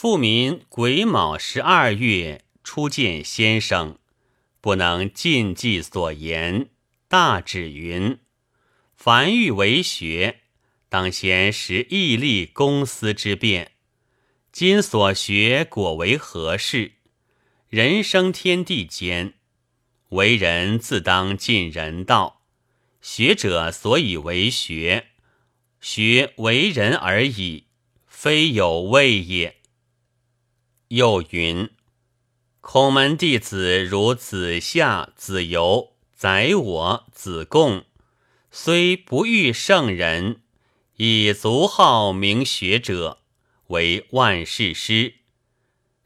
富民癸卯十二月初见先生，不能尽记所言，大指云：凡欲为学，当先识义利公私之变。今所学果为何事？人生天地间，为人自当尽人道。学者所以为学，学为人而已，非有谓也。又云：孔门弟子如子夏、子游、宰我、子贡，虽不遇圣人，以足号名学者，为万世师。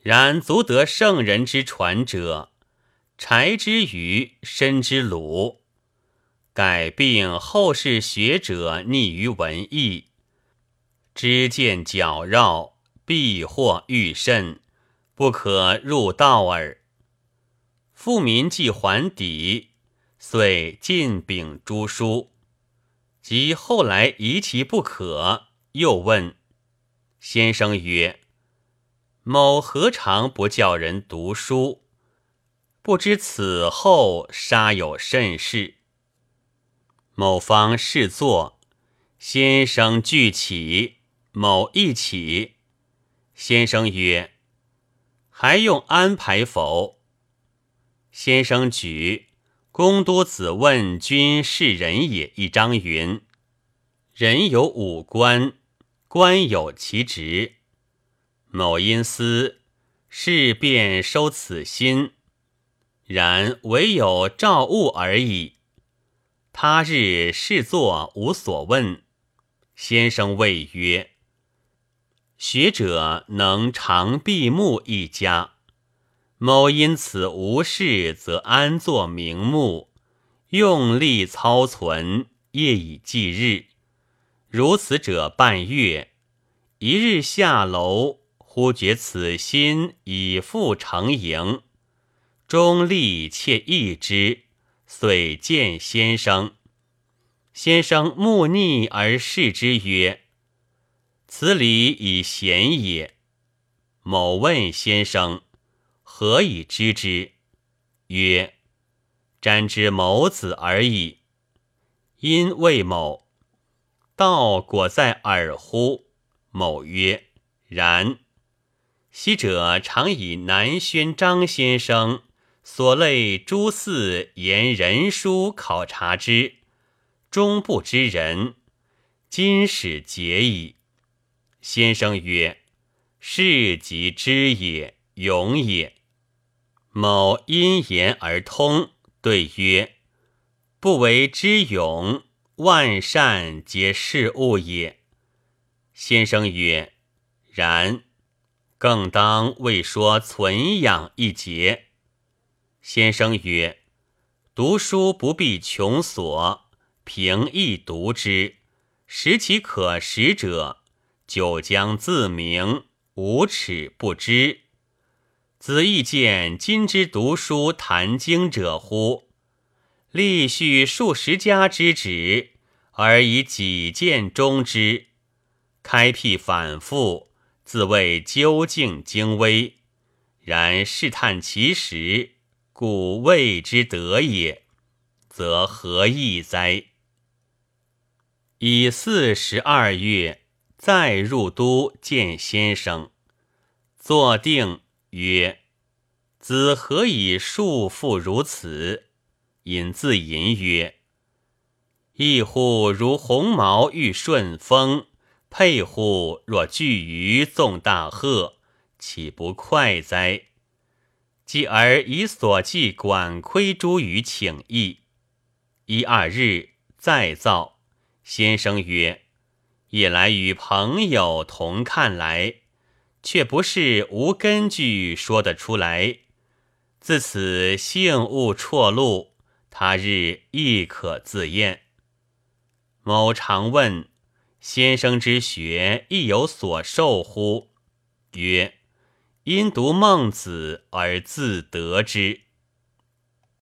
然足得圣人之传者，柴之鱼，身之鲁。改病后世学者逆于文艺，知见矫绕，必或愈甚。不可入道耳。富民既还底，遂进禀诸书。及后来疑其不可，又问先生曰：“某何尝不叫人读书？不知此后杀有甚事。”某方试坐，先生俱起，某一起。先生曰。还用安排否？先生举公都子问君是人也一章云：人有五官，官有其职。某因思事便收此心，然唯有照物而已。他日试作无所问，先生谓曰。学者能常闭目一家，某因此无事，则安坐明目，用力操存，夜以继日。如此者半月，一日下楼，忽觉此心已复成盈，终力且易之，遂见先生。先生目逆而视之曰。此理以贤也。某问先生：“何以知之？”曰：“瞻之某子而已。”因谓某：“道果在耳乎？”某曰：“然。”昔者常以南轩张先生所类诸寺言人书考察之，终不知人。今始解矣。先生曰：“是即知也，勇也。”某因言而通，对曰：“不为之勇，万善皆是物也。”先生曰：“然，更当为说存养一节。”先生曰：“读书不必穷所，平易读之，识其可识者。”九将自明，无耻不知。子亦见今之读书谈经者乎？历续数十家之旨，而以己见终之。开辟反复，自谓究竟精微。然试探其实，故谓之得也，则何益哉？以四十二月。再入都见先生，坐定曰：“子何以束缚如此？”引自吟曰：“异乎如鸿毛遇顺风，佩乎若巨鱼纵大壑，岂不快哉？”继而以所记管窥诸于请意。一二日再造，先生曰。也来与朋友同看来，却不是无根据说得出来。自此性物辍露，他日亦可自验。某常问先生之学亦有所受乎？曰：因读孟子而自得之。